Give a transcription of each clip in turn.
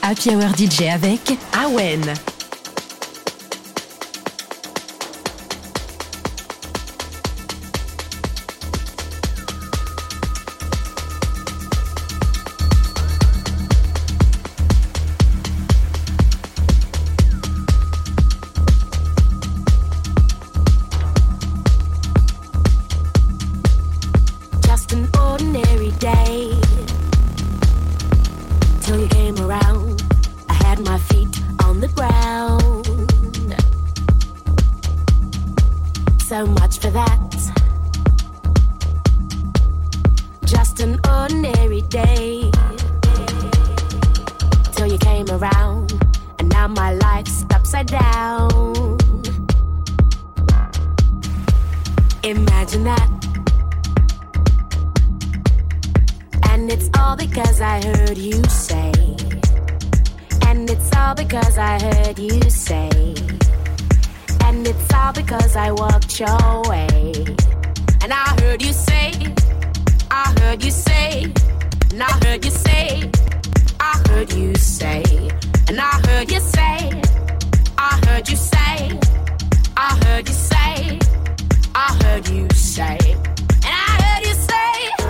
Happy Hour DJ. Avec Awen. heard you say, I heard you say, and I heard you say, I heard you say, and I heard you say, I heard you say, I heard you say, I heard you say, and I heard you say.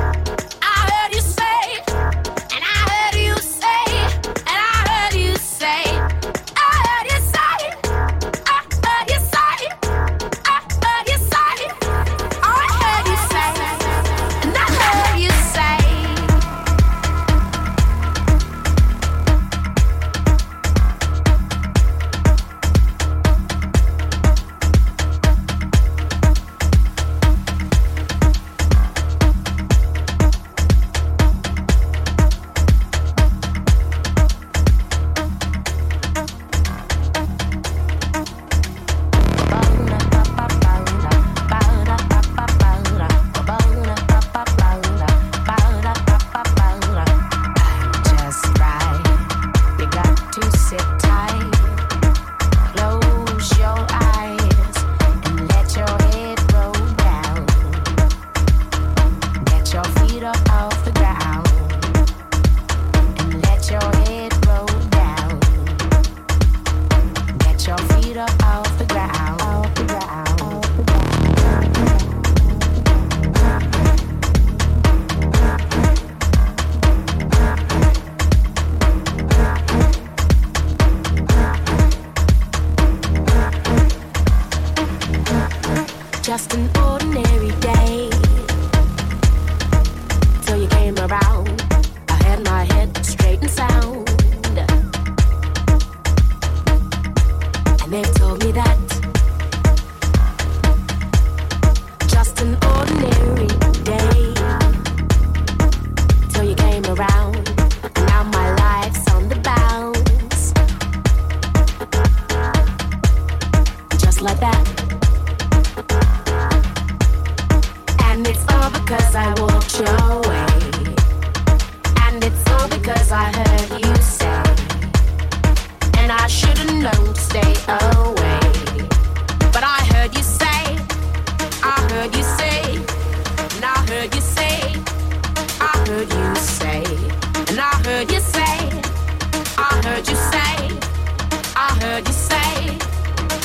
say,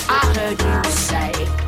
I heard you say.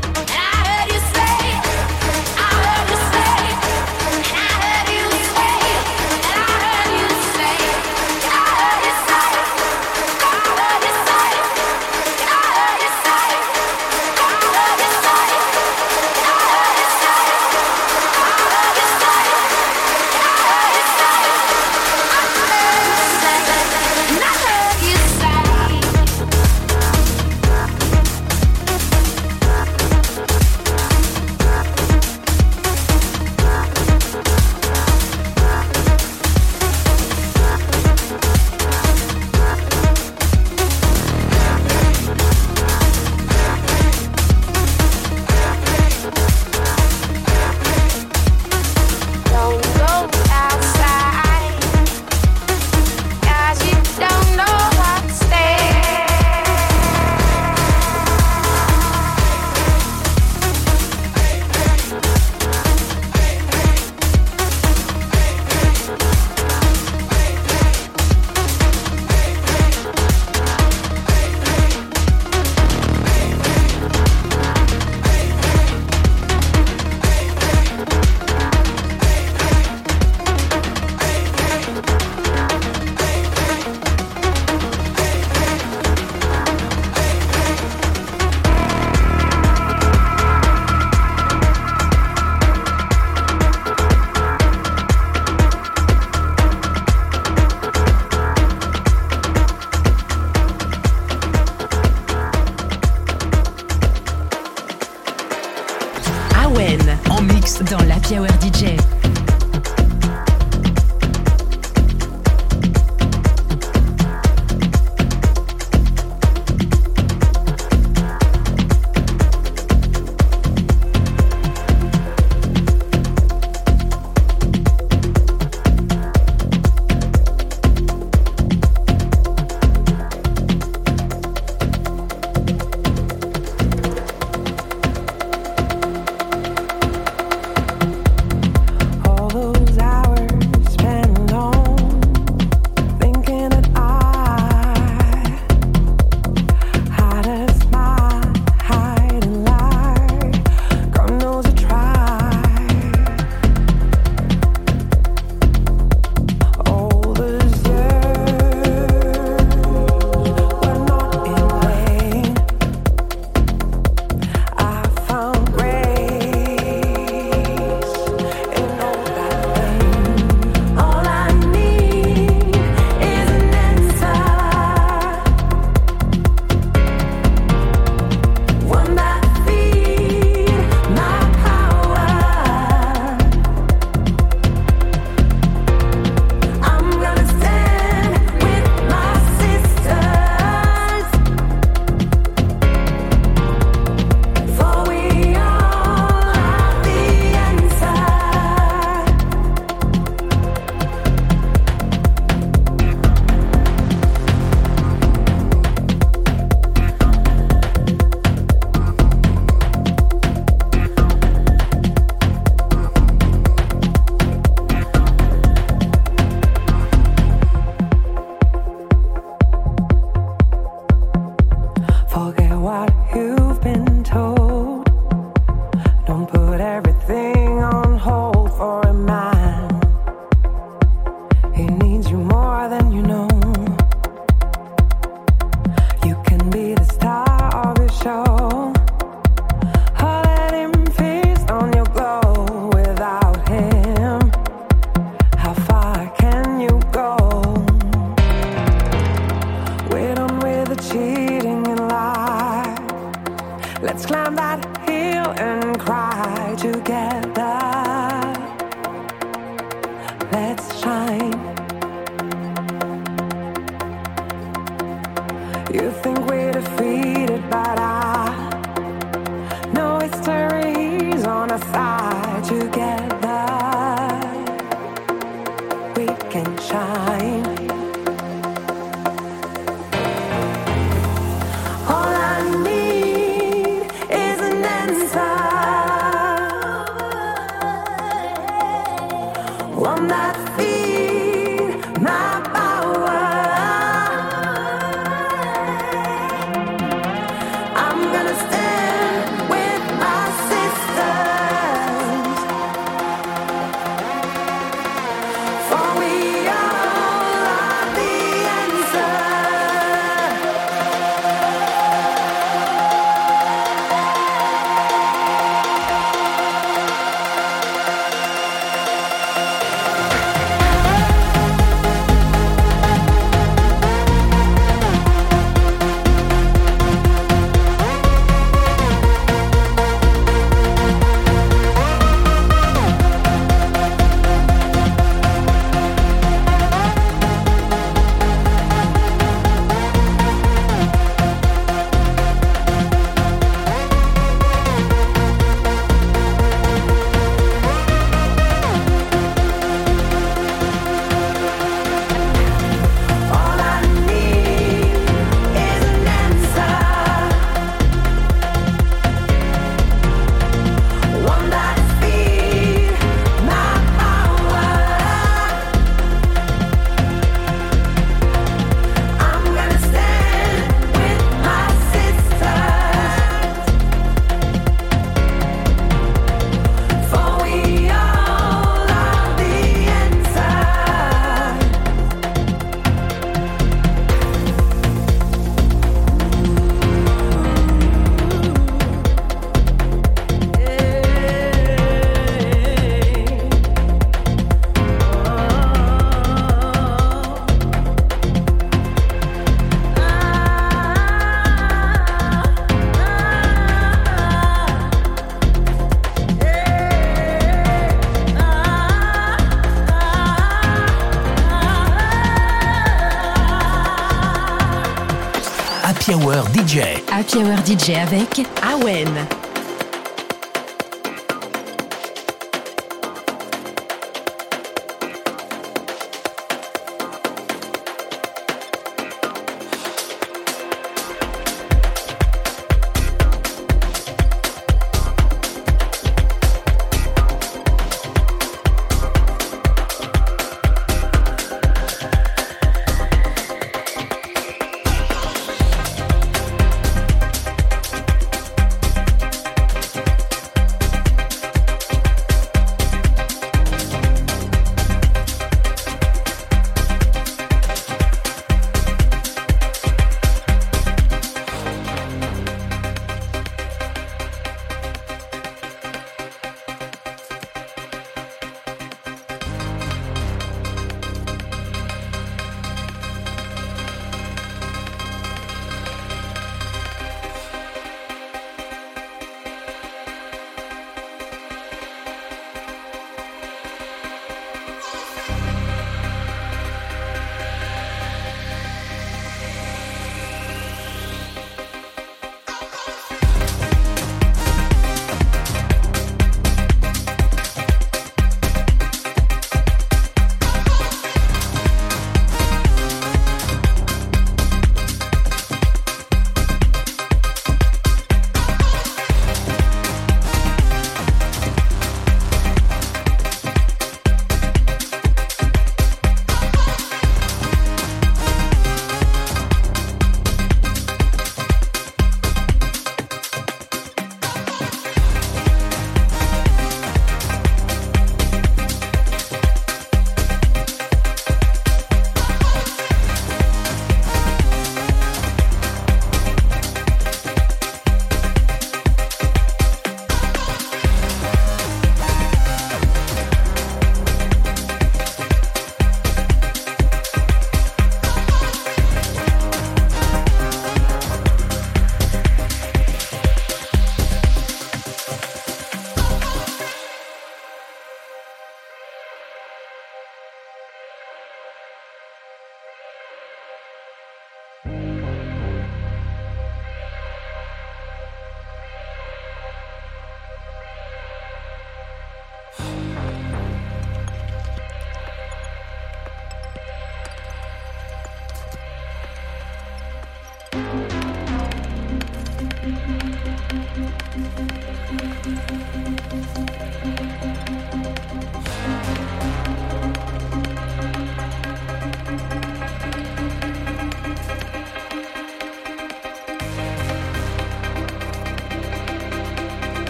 Happy Hour DJ avec Awen.